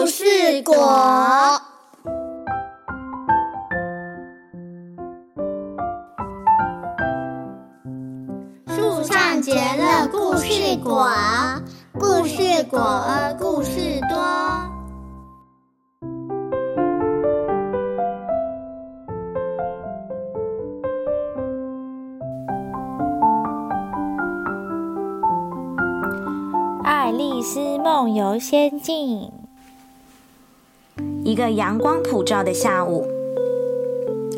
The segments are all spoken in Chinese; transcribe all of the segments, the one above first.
故事果。树上结了故事果，故事果，故事多。《爱丽丝梦游仙境》。一个阳光普照的下午，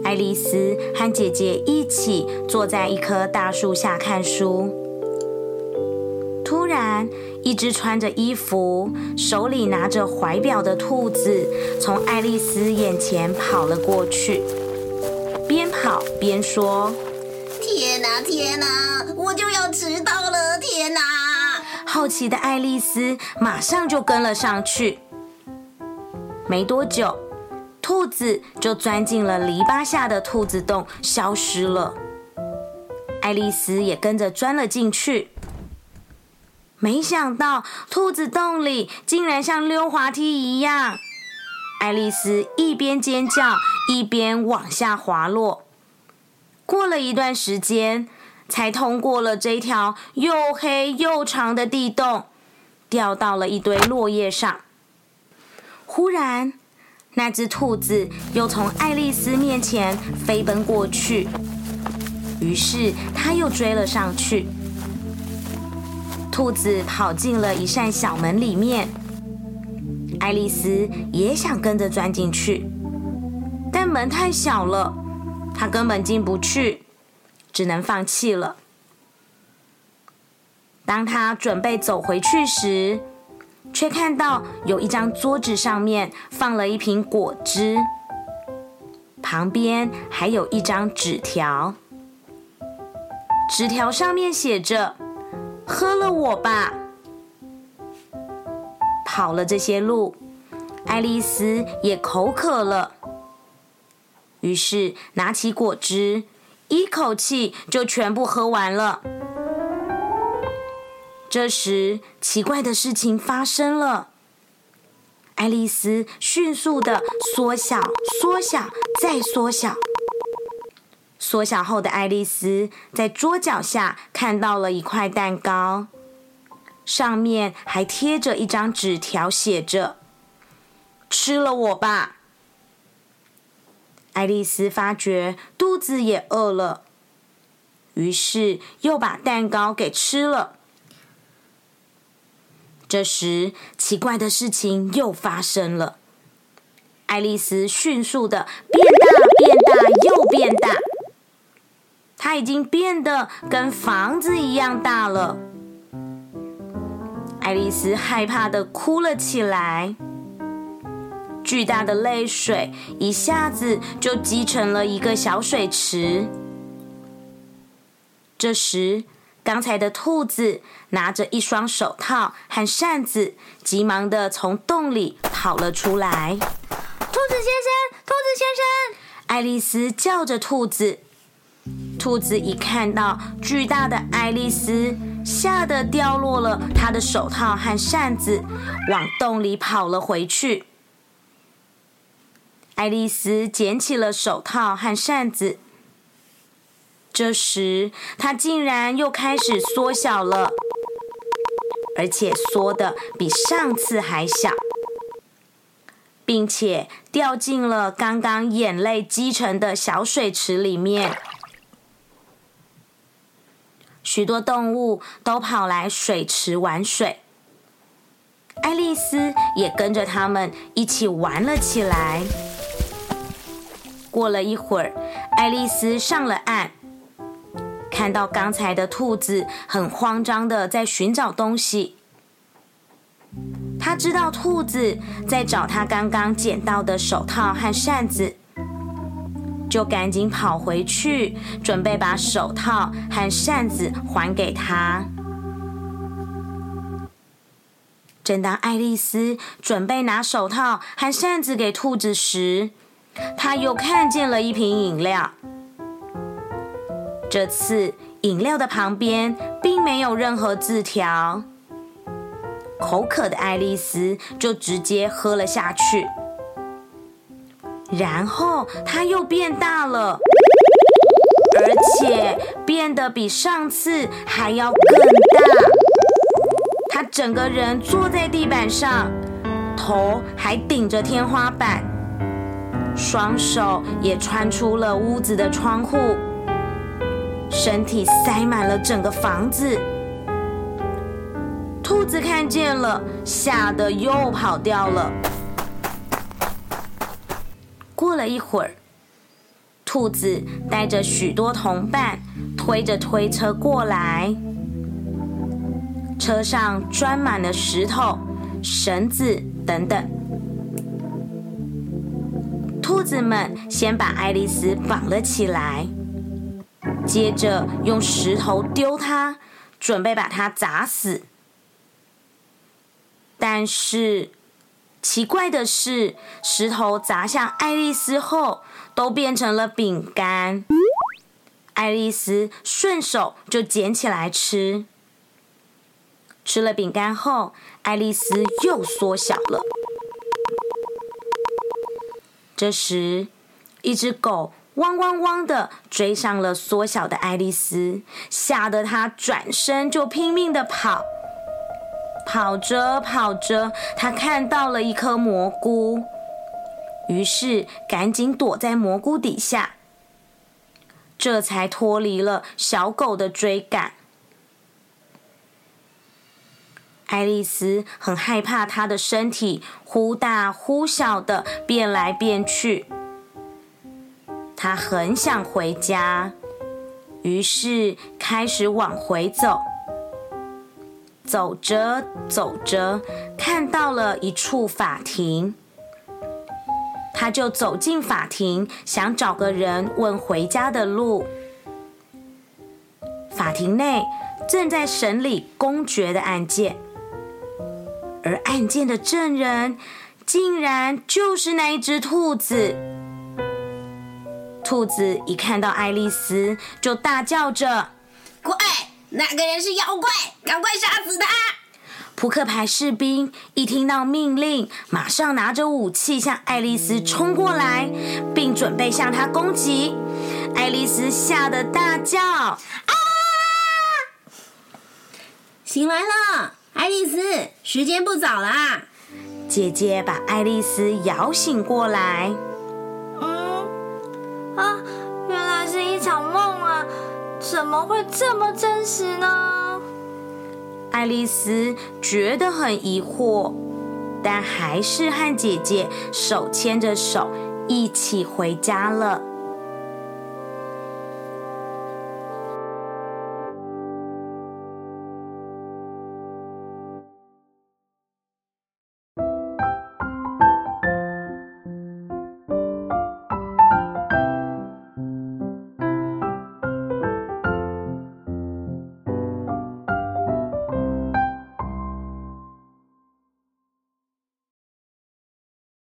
爱丽丝和姐姐一起坐在一棵大树下看书。突然，一只穿着衣服、手里拿着怀表的兔子从爱丽丝眼前跑了过去，边跑边说：“天哪，天哪，我就要迟到了！天哪！”好奇的爱丽丝马上就跟了上去。没多久，兔子就钻进了篱笆下的兔子洞，消失了。爱丽丝也跟着钻了进去。没想到，兔子洞里竟然像溜滑梯一样。爱丽丝一边尖叫，一边往下滑落。过了一段时间，才通过了这条又黑又长的地洞，掉到了一堆落叶上。忽然，那只兔子又从爱丽丝面前飞奔过去，于是它又追了上去。兔子跑进了一扇小门里面，爱丽丝也想跟着钻进去，但门太小了，她根本进不去，只能放弃了。当她准备走回去时，却看到有一张桌子上面放了一瓶果汁，旁边还有一张纸条。纸条上面写着：“喝了我吧。”跑了这些路，爱丽丝也口渴了，于是拿起果汁，一口气就全部喝完了。这时，奇怪的事情发生了。爱丽丝迅速的缩小、缩小、再缩小。缩小后的爱丽丝在桌脚下看到了一块蛋糕，上面还贴着一张纸条，写着：“吃了我吧。”爱丽丝发觉肚子也饿了，于是又把蛋糕给吃了。这时，奇怪的事情又发生了。爱丽丝迅速的变大、变大又变大，她已经变得跟房子一样大了。爱丽丝害怕的哭了起来，巨大的泪水一下子就积成了一个小水池。这时，刚才的兔子拿着一双手套和扇子，急忙的从洞里跑了出来。兔子先生，兔子先生！爱丽丝叫着兔子。兔子一看到巨大的爱丽丝，吓得掉落了她的手套和扇子，往洞里跑了回去。爱丽丝捡起了手套和扇子。这时，它竟然又开始缩小了，而且缩的比上次还小，并且掉进了刚刚眼泪积成的小水池里面。许多动物都跑来水池玩水，爱丽丝也跟着他们一起玩了起来。过了一会儿，爱丽丝上了岸。看到刚才的兔子很慌张的在寻找东西，他知道兔子在找他刚刚捡到的手套和扇子，就赶紧跑回去，准备把手套和扇子还给他。正当爱丽丝准备拿手套和扇子给兔子时，她又看见了一瓶饮料。这次饮料的旁边并没有任何字条，口渴的爱丽丝就直接喝了下去，然后她又变大了，而且变得比上次还要更大。她整个人坐在地板上，头还顶着天花板，双手也穿出了屋子的窗户，身体塞满了整个房子。兔子看见了，吓得又跑掉了。过了一会儿，兔子带着许多同伴推着推车过来，车上装满了石头、绳子等等。兔子们先把爱丽丝绑了起来，接着用石头丢它，准备把它砸死。但是，奇怪的是，石头砸向爱丽丝后，都变成了饼干。爱丽丝顺手就捡起来吃。吃了饼干后，爱丽丝又缩小了。这时，一只狗汪汪汪的追上了缩小的爱丽丝，吓得她转身就拼命的跑。跑着跑着，他看到了一颗蘑菇，于是赶紧躲在蘑菇底下，这才脱离了小狗的追赶。爱丽丝很害怕她的身体忽大忽小的变来变去，他很想回家，于是开始往回走。走着走着，看到了一处法庭，他就走进法庭，想找个人问回家的路。法庭内正在审理公爵的案件，而案件的证人竟然就是那一只兔子。兔子一看到爱丽丝，就大叫着：“快！”那个人是妖怪，赶快杀死他！扑克牌士兵一听到命令，马上拿着武器向爱丽丝冲过来，并准备向她攻击。爱丽丝吓得大叫：“啊！”醒来了，爱丽丝，时间不早啦。姐姐把爱丽丝摇醒过来。怎么会这么真实呢？爱丽丝觉得很疑惑，但还是和姐姐手牵着手一起回家了。